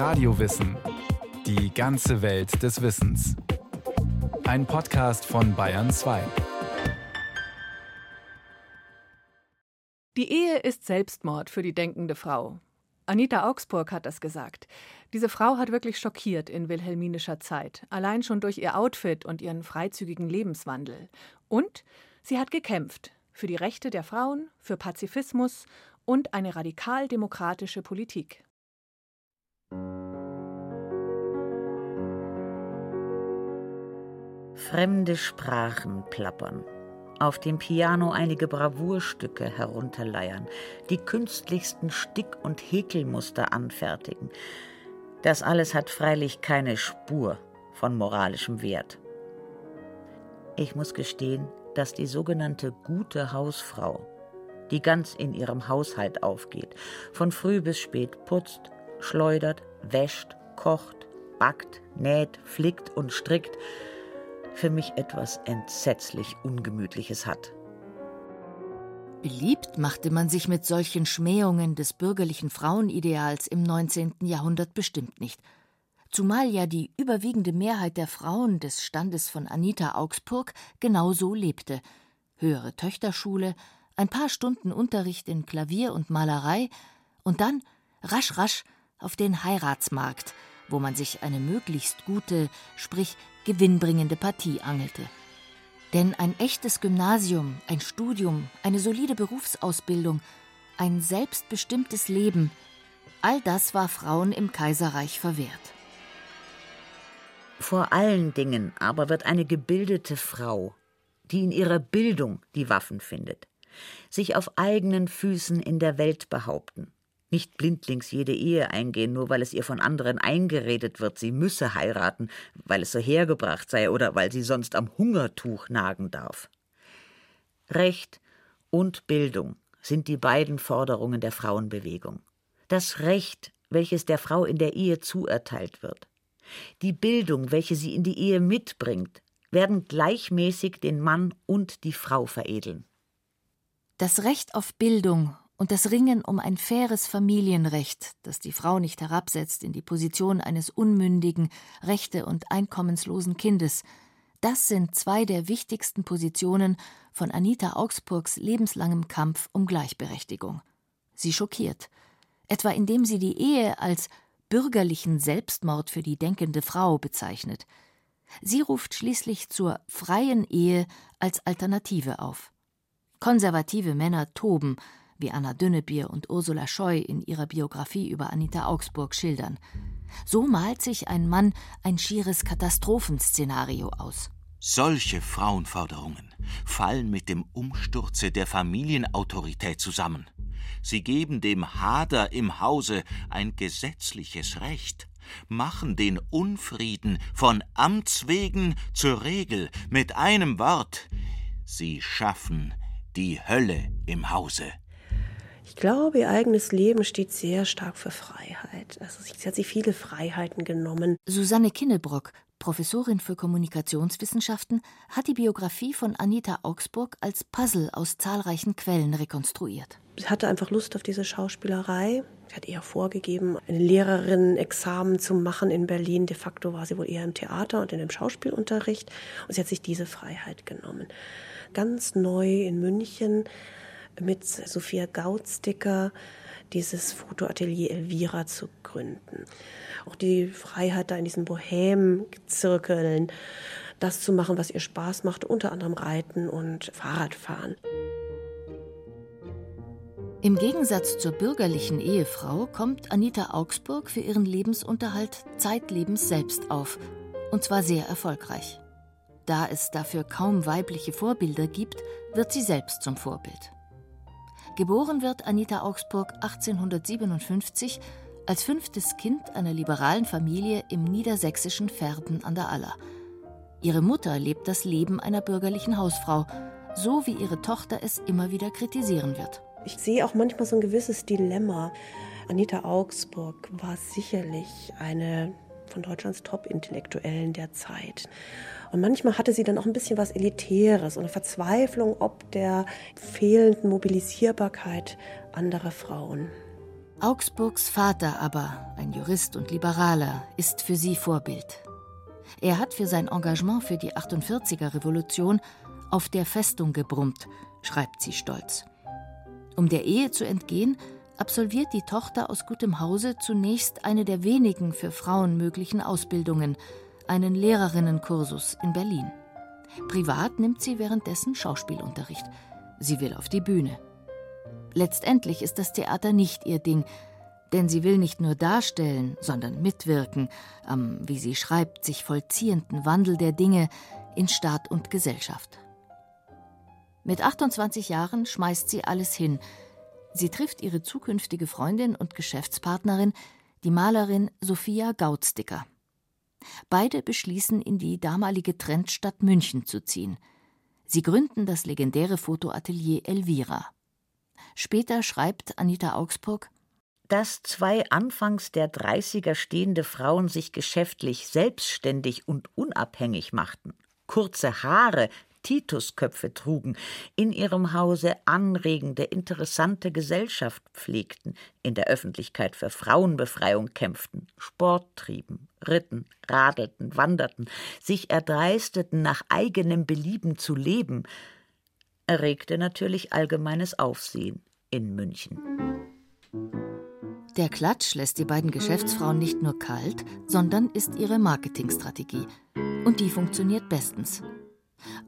Radiowissen. Die ganze Welt des Wissens. Ein Podcast von Bayern 2. Die Ehe ist Selbstmord für die denkende Frau. Anita Augsburg hat das gesagt. Diese Frau hat wirklich schockiert in wilhelminischer Zeit, allein schon durch ihr Outfit und ihren freizügigen Lebenswandel. Und sie hat gekämpft für die Rechte der Frauen, für Pazifismus und eine radikal-demokratische Politik. Fremde Sprachen plappern, auf dem Piano einige Bravourstücke herunterleiern, die künstlichsten Stick- und Häkelmuster anfertigen. Das alles hat freilich keine Spur von moralischem Wert. Ich muss gestehen, dass die sogenannte gute Hausfrau, die ganz in ihrem Haushalt aufgeht, von früh bis spät putzt, schleudert, wäscht, kocht, backt, näht, flickt und strickt, für mich etwas entsetzlich Ungemütliches hat. Beliebt machte man sich mit solchen Schmähungen des bürgerlichen Frauenideals im 19. Jahrhundert bestimmt nicht. Zumal ja die überwiegende Mehrheit der Frauen des Standes von Anita Augsburg genau so lebte. Höhere Töchterschule, ein paar Stunden Unterricht in Klavier und Malerei und dann rasch rasch auf den Heiratsmarkt, wo man sich eine möglichst gute, sprich gewinnbringende Partie angelte. Denn ein echtes Gymnasium, ein Studium, eine solide Berufsausbildung, ein selbstbestimmtes Leben, all das war Frauen im Kaiserreich verwehrt. Vor allen Dingen aber wird eine gebildete Frau, die in ihrer Bildung die Waffen findet, sich auf eigenen Füßen in der Welt behaupten, nicht blindlings jede Ehe eingehen, nur weil es ihr von anderen eingeredet wird, sie müsse heiraten, weil es so hergebracht sei oder weil sie sonst am Hungertuch nagen darf. Recht und Bildung sind die beiden Forderungen der Frauenbewegung. Das Recht, welches der Frau in der Ehe zuerteilt wird, die Bildung, welche sie in die Ehe mitbringt, werden gleichmäßig den Mann und die Frau veredeln. Das Recht auf Bildung und das Ringen um ein faires Familienrecht, das die Frau nicht herabsetzt in die Position eines unmündigen, rechte und einkommenslosen Kindes, das sind zwei der wichtigsten Positionen von Anita Augsburgs lebenslangem Kampf um Gleichberechtigung. Sie schockiert, etwa indem sie die Ehe als bürgerlichen Selbstmord für die denkende Frau bezeichnet. Sie ruft schließlich zur freien Ehe als Alternative auf. Konservative Männer toben wie Anna Dünnebier und Ursula Scheu in ihrer Biografie über Anita Augsburg schildern. So malt sich ein Mann ein schieres Katastrophenszenario aus. Solche Frauenforderungen fallen mit dem Umsturze der Familienautorität zusammen. Sie geben dem Hader im Hause ein gesetzliches Recht, machen den Unfrieden von Amts wegen zur Regel, mit einem Wort, sie schaffen die Hölle im Hause. Ich glaube, ihr eigenes Leben steht sehr stark für Freiheit. Also sie hat sich viele Freiheiten genommen. Susanne Kinnebrock, Professorin für Kommunikationswissenschaften, hat die Biografie von Anita Augsburg als Puzzle aus zahlreichen Quellen rekonstruiert. Sie hatte einfach Lust auf diese Schauspielerei. Sie hat eher vorgegeben, ein Lehrerinnen-Examen zu machen in Berlin. De facto war sie wohl eher im Theater und in dem Schauspielunterricht. Und sie hat sich diese Freiheit genommen. Ganz neu in München mit Sophia Gautsticker dieses Fotoatelier Elvira zu gründen. Auch die Freiheit da in diesen Bohem-Zirkeln, das zu machen, was ihr Spaß macht, unter anderem Reiten und Fahrradfahren. Im Gegensatz zur bürgerlichen Ehefrau kommt Anita Augsburg für ihren Lebensunterhalt zeitlebens selbst auf, und zwar sehr erfolgreich. Da es dafür kaum weibliche Vorbilder gibt, wird sie selbst zum Vorbild. Geboren wird Anita Augsburg 1857 als fünftes Kind einer liberalen Familie im niedersächsischen Verden an der Aller. Ihre Mutter lebt das Leben einer bürgerlichen Hausfrau, so wie ihre Tochter es immer wieder kritisieren wird. Ich sehe auch manchmal so ein gewisses Dilemma. Anita Augsburg war sicherlich eine von Deutschlands Top-Intellektuellen der Zeit. Und manchmal hatte sie dann auch ein bisschen was Elitäres und eine Verzweiflung ob der fehlenden Mobilisierbarkeit anderer Frauen. Augsburgs Vater aber, ein Jurist und Liberaler, ist für sie Vorbild. Er hat für sein Engagement für die 48er Revolution auf der Festung gebrummt, schreibt sie stolz. Um der Ehe zu entgehen, absolviert die Tochter aus gutem Hause zunächst eine der wenigen für Frauen möglichen Ausbildungen, einen Lehrerinnenkursus in Berlin. Privat nimmt sie währenddessen Schauspielunterricht. Sie will auf die Bühne. Letztendlich ist das Theater nicht ihr Ding, denn sie will nicht nur darstellen, sondern mitwirken am, wie sie schreibt, sich vollziehenden Wandel der Dinge in Staat und Gesellschaft. Mit 28 Jahren schmeißt sie alles hin. Sie trifft ihre zukünftige Freundin und Geschäftspartnerin, die Malerin Sophia Gautsticker. Beide beschließen, in die damalige Trendstadt München zu ziehen. Sie gründen das legendäre Fotoatelier Elvira. Später schreibt Anita Augsburg dass zwei anfangs der 30er stehende Frauen sich geschäftlich selbstständig und unabhängig machten, kurze Haare, Titusköpfe trugen, in ihrem Hause anregende, interessante Gesellschaft pflegten, in der Öffentlichkeit für Frauenbefreiung kämpften, Sport trieben, ritten, radelten, wanderten, sich erdreisteten, nach eigenem Belieben zu leben, erregte natürlich allgemeines Aufsehen in München. Der Klatsch lässt die beiden Geschäftsfrauen nicht nur kalt, sondern ist ihre Marketingstrategie. Und die funktioniert bestens.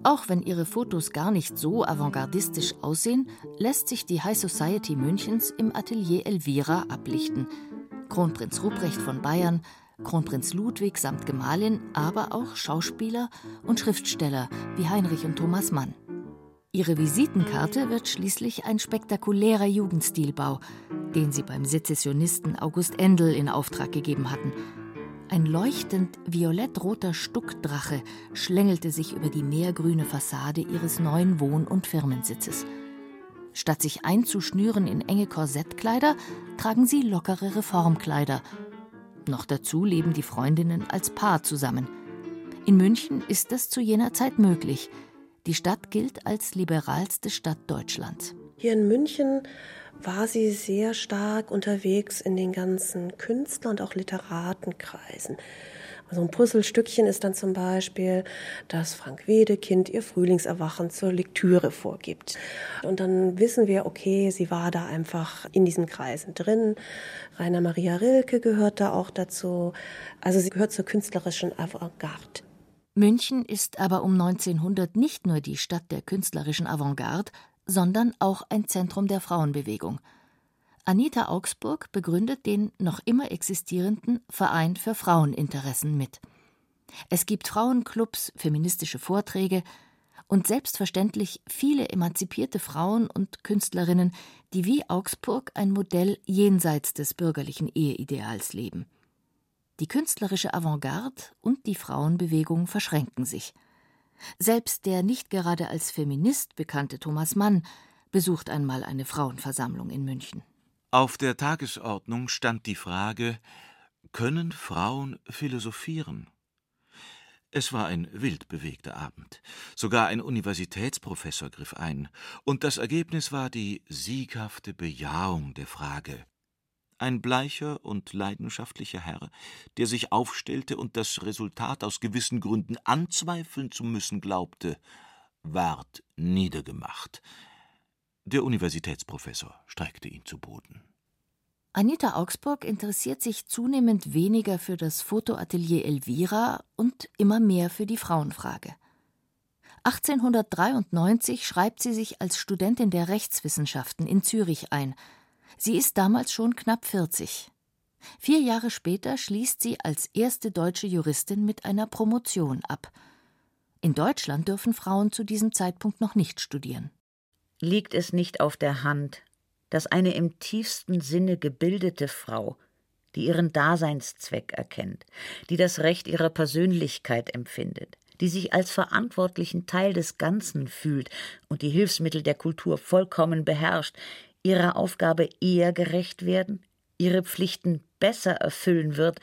Auch wenn ihre Fotos gar nicht so avantgardistisch aussehen, lässt sich die High Society Münchens im Atelier Elvira ablichten. Kronprinz Ruprecht von Bayern, Kronprinz Ludwig samt Gemahlin, aber auch Schauspieler und Schriftsteller wie Heinrich und Thomas Mann. Ihre Visitenkarte wird schließlich ein spektakulärer Jugendstilbau, den sie beim Sezessionisten August Endel in Auftrag gegeben hatten – ein leuchtend violettroter Stuckdrache schlängelte sich über die meergrüne Fassade ihres neuen Wohn- und Firmensitzes. Statt sich einzuschnüren in enge Korsettkleider, tragen sie lockere Reformkleider. Noch dazu leben die Freundinnen als Paar zusammen. In München ist das zu jener Zeit möglich. Die Stadt gilt als liberalste Stadt Deutschlands. Hier in München war sie sehr stark unterwegs in den ganzen Künstler- und auch Literatenkreisen. Also ein Puzzlestückchen ist dann zum Beispiel, dass Frank Wedekind ihr Frühlingserwachen zur Lektüre vorgibt. Und dann wissen wir, okay, sie war da einfach in diesen Kreisen drin. Rainer Maria Rilke gehört da auch dazu. Also sie gehört zur künstlerischen Avantgarde. München ist aber um 1900 nicht nur die Stadt der künstlerischen Avantgarde, sondern auch ein Zentrum der Frauenbewegung. Anita Augsburg begründet den noch immer existierenden Verein für Fraueninteressen mit. Es gibt Frauenclubs, feministische Vorträge und selbstverständlich viele emanzipierte Frauen und Künstlerinnen, die wie Augsburg ein Modell jenseits des bürgerlichen Eheideals leben. Die künstlerische Avantgarde und die Frauenbewegung verschränken sich. Selbst der nicht gerade als Feminist bekannte Thomas Mann besucht einmal eine Frauenversammlung in München. Auf der Tagesordnung stand die Frage, können Frauen philosophieren? Es war ein wild bewegter Abend. Sogar ein Universitätsprofessor griff ein, und das Ergebnis war die sieghafte Bejahung der Frage ein bleicher und leidenschaftlicher Herr, der sich aufstellte und das Resultat aus gewissen Gründen anzweifeln zu müssen glaubte, ward niedergemacht. Der Universitätsprofessor streckte ihn zu Boden. Anita Augsburg interessiert sich zunehmend weniger für das Fotoatelier Elvira und immer mehr für die Frauenfrage. 1893 schreibt sie sich als Studentin der Rechtswissenschaften in Zürich ein – Sie ist damals schon knapp 40. Vier Jahre später schließt sie als erste deutsche Juristin mit einer Promotion ab. In Deutschland dürfen Frauen zu diesem Zeitpunkt noch nicht studieren. Liegt es nicht auf der Hand, dass eine im tiefsten Sinne gebildete Frau, die ihren Daseinszweck erkennt, die das Recht ihrer Persönlichkeit empfindet, die sich als verantwortlichen Teil des Ganzen fühlt und die Hilfsmittel der Kultur vollkommen beherrscht, ihrer Aufgabe eher gerecht werden, ihre Pflichten besser erfüllen wird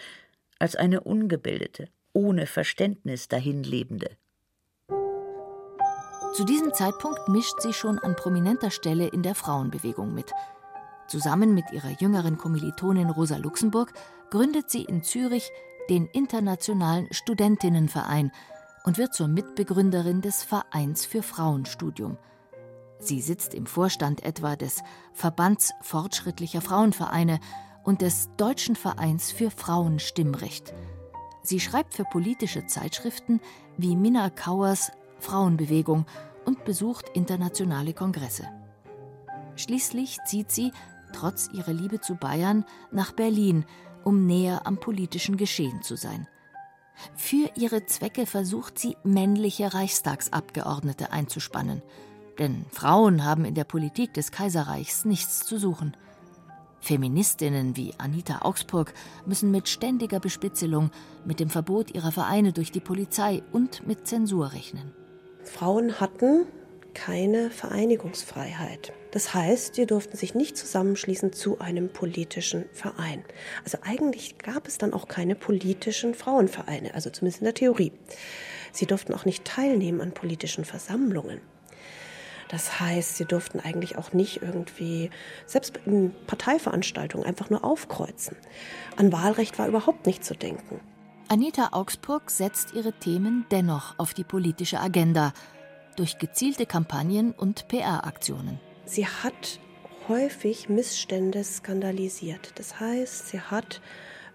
als eine ungebildete, ohne Verständnis dahinlebende. Zu diesem Zeitpunkt mischt sie schon an prominenter Stelle in der Frauenbewegung mit. Zusammen mit ihrer jüngeren Kommilitonin Rosa Luxemburg gründet sie in Zürich den Internationalen Studentinnenverein und wird zur Mitbegründerin des Vereins für Frauenstudium. Sie sitzt im Vorstand etwa des Verbands fortschrittlicher Frauenvereine und des Deutschen Vereins für Frauenstimmrecht. Sie schreibt für politische Zeitschriften wie Minna Kauers Frauenbewegung und besucht internationale Kongresse. Schließlich zieht sie, trotz ihrer Liebe zu Bayern, nach Berlin, um näher am politischen Geschehen zu sein. Für ihre Zwecke versucht sie, männliche Reichstagsabgeordnete einzuspannen. Denn Frauen haben in der Politik des Kaiserreichs nichts zu suchen. Feministinnen wie Anita Augsburg müssen mit ständiger Bespitzelung, mit dem Verbot ihrer Vereine durch die Polizei und mit Zensur rechnen. Frauen hatten keine Vereinigungsfreiheit. Das heißt, sie durften sich nicht zusammenschließen zu einem politischen Verein. Also eigentlich gab es dann auch keine politischen Frauenvereine, also zumindest in der Theorie. Sie durften auch nicht teilnehmen an politischen Versammlungen. Das heißt, sie durften eigentlich auch nicht irgendwie, selbst in Parteiveranstaltungen, einfach nur aufkreuzen. An Wahlrecht war überhaupt nicht zu denken. Anita Augsburg setzt ihre Themen dennoch auf die politische Agenda durch gezielte Kampagnen und PR-Aktionen. Sie hat häufig Missstände skandalisiert. Das heißt, sie hat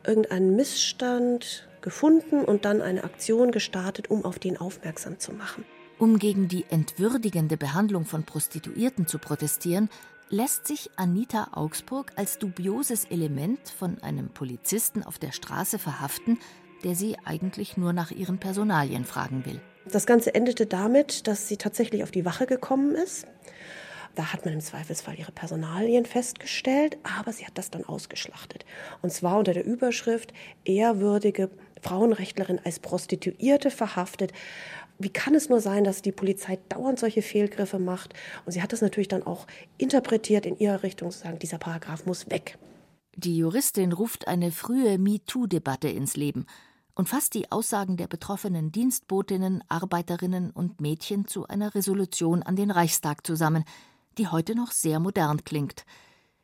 irgendeinen Missstand gefunden und dann eine Aktion gestartet, um auf den aufmerksam zu machen. Um gegen die entwürdigende Behandlung von Prostituierten zu protestieren, lässt sich Anita Augsburg als dubioses Element von einem Polizisten auf der Straße verhaften, der sie eigentlich nur nach ihren Personalien fragen will. Das Ganze endete damit, dass sie tatsächlich auf die Wache gekommen ist. Da hat man im Zweifelsfall ihre Personalien festgestellt, aber sie hat das dann ausgeschlachtet. Und zwar unter der Überschrift ehrwürdige Frauenrechtlerin als Prostituierte verhaftet. Wie kann es nur sein, dass die Polizei dauernd solche Fehlgriffe macht? Und sie hat das natürlich dann auch interpretiert in ihrer Richtung, zu sagen, dieser Paragraph muss weg. Die Juristin ruft eine frühe MeToo-Debatte ins Leben und fasst die Aussagen der betroffenen Dienstbotinnen, Arbeiterinnen und Mädchen zu einer Resolution an den Reichstag zusammen, die heute noch sehr modern klingt.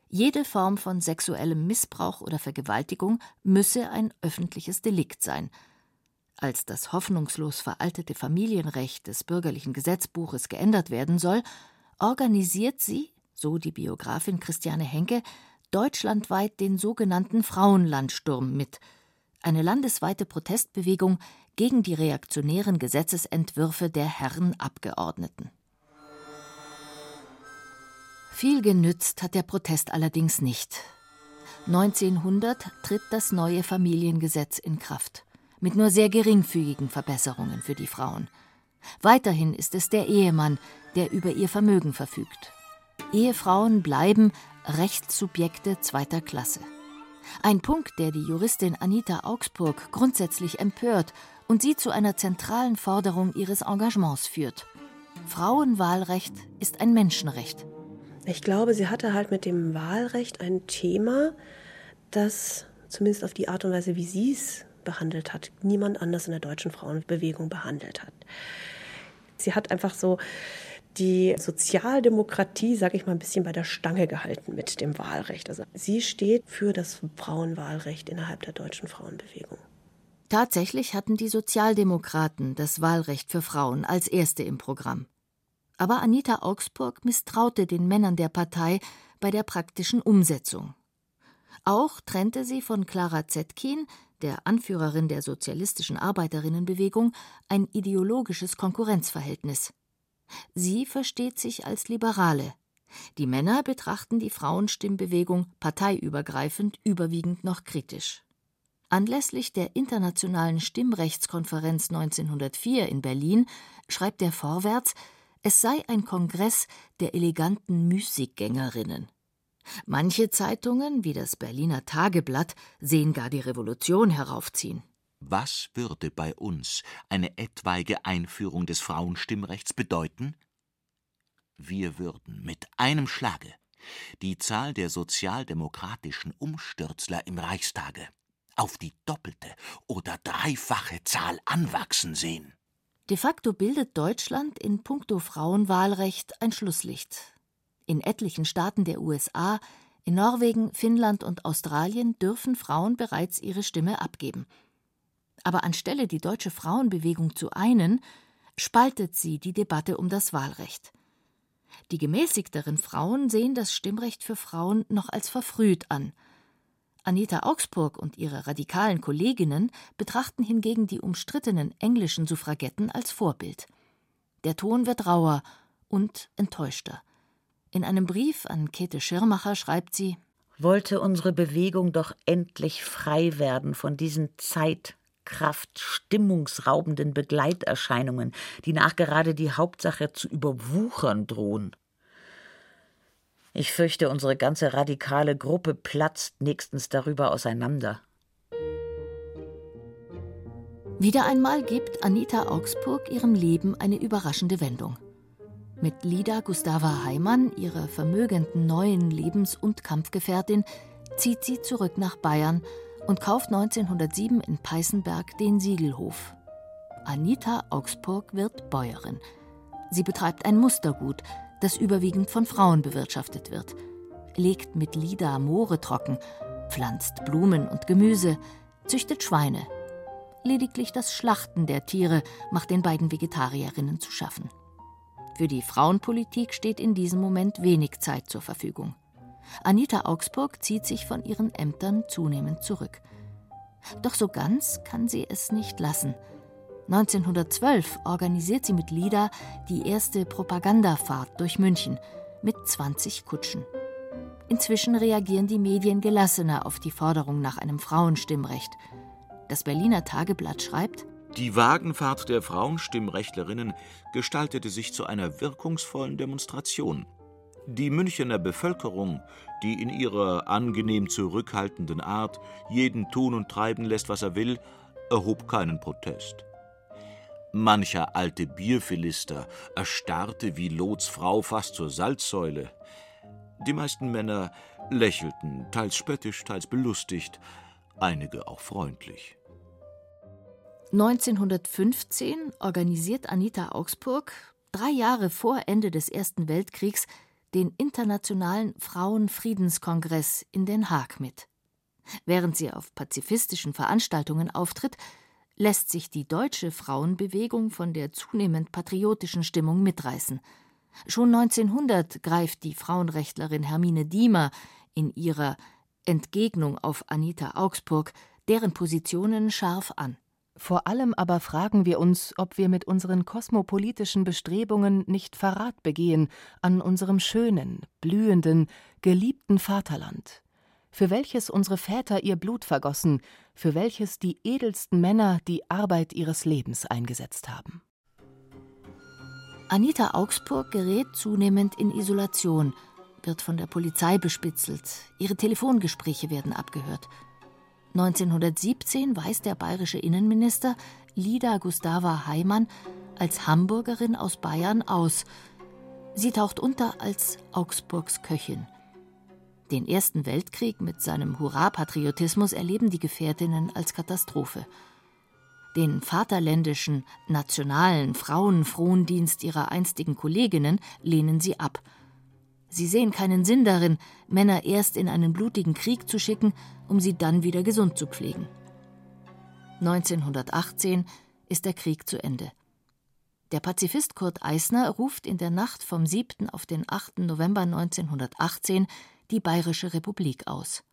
Jede Form von sexuellem Missbrauch oder Vergewaltigung müsse ein öffentliches Delikt sein. Als das hoffnungslos veraltete Familienrecht des bürgerlichen Gesetzbuches geändert werden soll, organisiert sie, so die Biografin Christiane Henke, deutschlandweit den sogenannten Frauenlandsturm mit, eine landesweite Protestbewegung gegen die reaktionären Gesetzesentwürfe der Herren Abgeordneten. Viel genützt hat der Protest allerdings nicht. 1900 tritt das neue Familiengesetz in Kraft, mit nur sehr geringfügigen Verbesserungen für die Frauen. Weiterhin ist es der Ehemann, der über ihr Vermögen verfügt. Ehefrauen bleiben Rechtssubjekte zweiter Klasse. Ein Punkt, der die Juristin Anita Augsburg grundsätzlich empört und sie zu einer zentralen Forderung ihres Engagements führt. Frauenwahlrecht ist ein Menschenrecht. Ich glaube, sie hatte halt mit dem Wahlrecht ein Thema, das zumindest auf die Art und Weise, wie sie es behandelt hat, niemand anders in der deutschen Frauenbewegung behandelt hat. Sie hat einfach so die Sozialdemokratie, sage ich mal, ein bisschen bei der Stange gehalten mit dem Wahlrecht. Also sie steht für das Frauenwahlrecht innerhalb der deutschen Frauenbewegung. Tatsächlich hatten die Sozialdemokraten das Wahlrecht für Frauen als erste im Programm. Aber Anita Augsburg misstraute den Männern der Partei bei der praktischen Umsetzung. Auch trennte sie von Clara Zetkin, der Anführerin der sozialistischen Arbeiterinnenbewegung, ein ideologisches Konkurrenzverhältnis. Sie versteht sich als Liberale. Die Männer betrachten die Frauenstimmbewegung parteiübergreifend überwiegend noch kritisch. Anlässlich der Internationalen Stimmrechtskonferenz 1904 in Berlin schreibt der Vorwärts, es sei ein Kongress der eleganten Musikgängerinnen. Manche Zeitungen, wie das Berliner Tageblatt, sehen gar die Revolution heraufziehen. Was würde bei uns eine etwaige Einführung des Frauenstimmrechts bedeuten? Wir würden mit einem Schlage die Zahl der sozialdemokratischen Umstürzler im Reichstage auf die doppelte oder dreifache Zahl anwachsen sehen. De facto bildet Deutschland in puncto Frauenwahlrecht ein Schlusslicht. In etlichen Staaten der USA In Norwegen, Finnland und Australien dürfen Frauen bereits ihre Stimme abgeben. Aber anstelle die deutsche Frauenbewegung zu einen, spaltet sie die Debatte um das Wahlrecht. Die gemäßigteren Frauen sehen das Stimmrecht für Frauen noch als verfrüht an. Anita Augsburg und ihre radikalen Kolleginnen betrachten hingegen die umstrittenen englischen Suffragetten als Vorbild. Der Ton wird rauer und enttäuschter. In einem Brief an Käthe Schirmacher schreibt sie: Wollte unsere Bewegung doch endlich frei werden von diesen Zeit, Kraft, stimmungsraubenden Begleiterscheinungen, die nachgerade die Hauptsache zu überwuchern drohen. Ich fürchte, unsere ganze radikale Gruppe platzt nächstens darüber auseinander. Wieder einmal gibt Anita Augsburg ihrem Leben eine überraschende Wendung. Mit Lida Gustava Heimann, ihrer vermögenden neuen Lebens- und Kampfgefährtin, zieht sie zurück nach Bayern und kauft 1907 in Peißenberg den Siegelhof. Anita Augsburg wird Bäuerin. Sie betreibt ein Mustergut, das überwiegend von Frauen bewirtschaftet wird, legt mit Lida Moore trocken, pflanzt Blumen und Gemüse, züchtet Schweine. Lediglich das Schlachten der Tiere macht den beiden Vegetarierinnen zu schaffen. Für die Frauenpolitik steht in diesem Moment wenig Zeit zur Verfügung. Anita Augsburg zieht sich von ihren Ämtern zunehmend zurück. Doch so ganz kann sie es nicht lassen. 1912 organisiert sie mit Lida die erste Propagandafahrt durch München mit 20 Kutschen. Inzwischen reagieren die Medien gelassener auf die Forderung nach einem Frauenstimmrecht. Das Berliner Tageblatt schreibt, die Wagenfahrt der Frauenstimmrechtlerinnen gestaltete sich zu einer wirkungsvollen Demonstration. Die Münchener Bevölkerung, die in ihrer angenehm zurückhaltenden Art jeden tun und treiben lässt, was er will, erhob keinen Protest. Mancher alte Bierphilister erstarrte wie Lots Frau fast zur Salzsäule. Die meisten Männer lächelten, teils spöttisch, teils belustigt, einige auch freundlich. 1915 organisiert Anita Augsburg, drei Jahre vor Ende des Ersten Weltkriegs, den Internationalen Frauenfriedenskongress in Den Haag mit. Während sie auf pazifistischen Veranstaltungen auftritt, lässt sich die deutsche Frauenbewegung von der zunehmend patriotischen Stimmung mitreißen. Schon 1900 greift die Frauenrechtlerin Hermine Diemer in ihrer Entgegnung auf Anita Augsburg deren Positionen scharf an. Vor allem aber fragen wir uns, ob wir mit unseren kosmopolitischen Bestrebungen nicht Verrat begehen an unserem schönen, blühenden, geliebten Vaterland für welches unsere Väter ihr Blut vergossen, für welches die edelsten Männer die Arbeit ihres Lebens eingesetzt haben. Anita Augsburg gerät zunehmend in Isolation, wird von der Polizei bespitzelt, ihre Telefongespräche werden abgehört. 1917 weist der bayerische Innenminister Lida Gustava Heimann als Hamburgerin aus Bayern aus. Sie taucht unter als Augsburgs Köchin. Den Ersten Weltkrieg mit seinem Hurra-Patriotismus erleben die Gefährtinnen als Katastrophe. Den vaterländischen, nationalen Frauenfrondienst ihrer einstigen Kolleginnen lehnen sie ab. Sie sehen keinen Sinn darin, Männer erst in einen blutigen Krieg zu schicken, um sie dann wieder gesund zu pflegen. 1918 ist der Krieg zu Ende. Der Pazifist Kurt Eisner ruft in der Nacht vom 7. auf den 8. November 1918 die Bayerische Republik aus.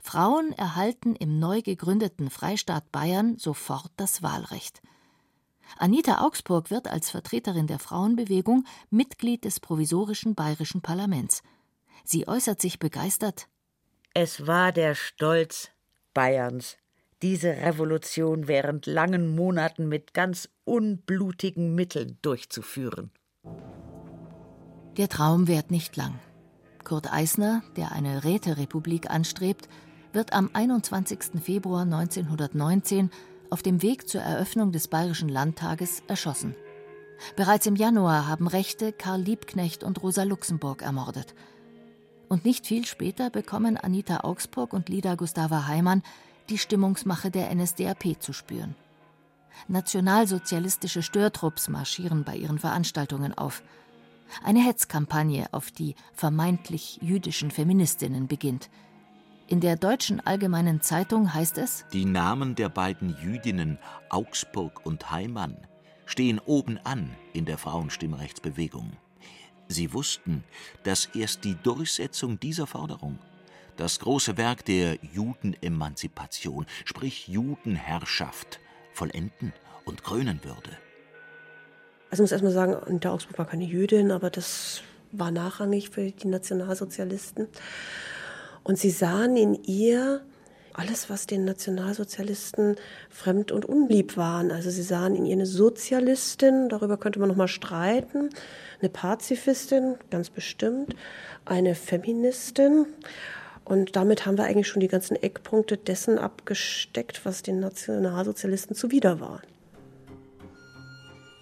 Frauen erhalten im neu gegründeten Freistaat Bayern sofort das Wahlrecht. Anita Augsburg wird als Vertreterin der Frauenbewegung Mitglied des provisorischen bayerischen Parlaments. Sie äußert sich begeistert Es war der Stolz Bayerns, diese Revolution während langen Monaten mit ganz unblutigen Mitteln durchzuführen. Der Traum währt nicht lang. Kurt Eisner, der eine Räterepublik anstrebt, wird am 21. Februar 1919 auf dem Weg zur Eröffnung des Bayerischen Landtages erschossen. Bereits im Januar haben Rechte Karl Liebknecht und Rosa Luxemburg ermordet. Und nicht viel später bekommen Anita Augsburg und Lida Gustava Heimann die Stimmungsmache der NSDAP zu spüren. Nationalsozialistische Störtrupps marschieren bei ihren Veranstaltungen auf. Eine Hetzkampagne auf die vermeintlich jüdischen Feministinnen beginnt. In der Deutschen Allgemeinen Zeitung heißt es: Die Namen der beiden Jüdinnen Augsburg und Heimann stehen oben an in der Frauenstimmrechtsbewegung. Sie wussten, dass erst die Durchsetzung dieser Forderung das große Werk der Judenemanzipation, sprich Judenherrschaft, vollenden und krönen würde. Also ich muss erstmal sagen, Anita Augsburg war keine Jüdin, aber das war nachrangig für die Nationalsozialisten. Und sie sahen in ihr alles, was den Nationalsozialisten fremd und unlieb waren. Also sie sahen in ihr eine Sozialistin, darüber könnte man noch mal streiten, eine Pazifistin, ganz bestimmt, eine Feministin und damit haben wir eigentlich schon die ganzen Eckpunkte dessen abgesteckt, was den Nationalsozialisten zuwider war.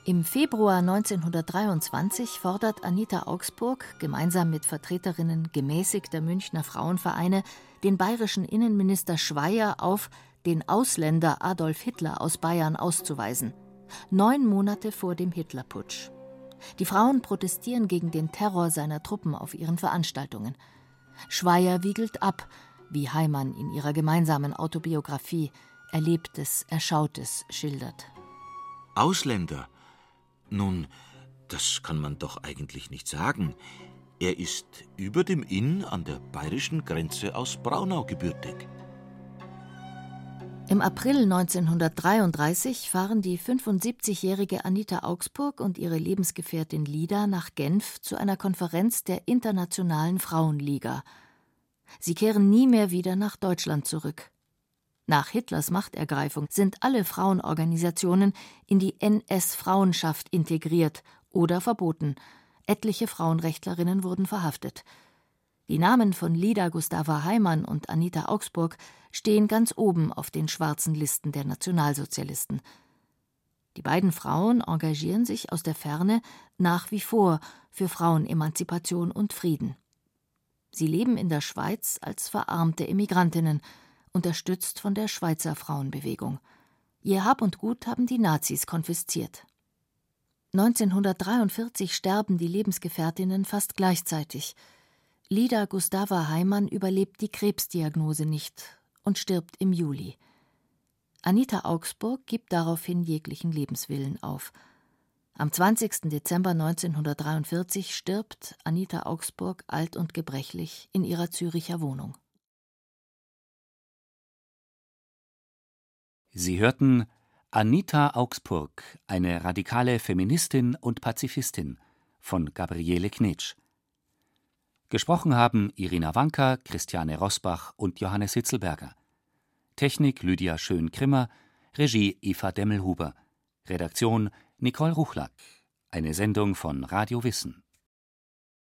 Im Februar 1923 fordert Anita Augsburg gemeinsam mit Vertreterinnen gemäßigter Münchner Frauenvereine den bayerischen Innenminister Schweier auf, den Ausländer Adolf Hitler aus Bayern auszuweisen. Neun Monate vor dem Hitlerputsch. Die Frauen protestieren gegen den Terror seiner Truppen auf ihren Veranstaltungen. Schweier wiegelt ab, wie Heimann in ihrer gemeinsamen Autobiografie Erlebtes, Erschautes schildert. Ausländer? Nun, das kann man doch eigentlich nicht sagen. Er ist über dem Inn an der bayerischen Grenze aus Braunau gebürtig. Im April 1933 fahren die 75-jährige Anita Augsburg und ihre Lebensgefährtin Lida nach Genf zu einer Konferenz der Internationalen Frauenliga. Sie kehren nie mehr wieder nach Deutschland zurück. Nach Hitlers Machtergreifung sind alle Frauenorganisationen in die NS-Frauenschaft integriert oder verboten. Etliche Frauenrechtlerinnen wurden verhaftet. Die Namen von Lida Gustava Heimann und Anita Augsburg stehen ganz oben auf den schwarzen Listen der Nationalsozialisten. Die beiden Frauen engagieren sich aus der Ferne nach wie vor für Frauenemanzipation und Frieden. Sie leben in der Schweiz als verarmte Emigrantinnen, unterstützt von der Schweizer Frauenbewegung. Ihr Hab und Gut haben die Nazis konfisziert. 1943 sterben die Lebensgefährtinnen fast gleichzeitig. Lida Gustava Heimann überlebt die Krebsdiagnose nicht und stirbt im Juli. Anita Augsburg gibt daraufhin jeglichen Lebenswillen auf. Am 20. Dezember 1943 stirbt Anita Augsburg alt und gebrechlich in ihrer Züricher Wohnung. Sie hörten Anita Augsburg, eine radikale Feministin und Pazifistin von Gabriele Knetsch. Gesprochen haben Irina Wanka, Christiane Rosbach und Johannes Hitzelberger. Technik Lydia Schön-Krimmer, Regie Eva Demmelhuber, Redaktion Nicole Ruchlack. Eine Sendung von Radio Wissen.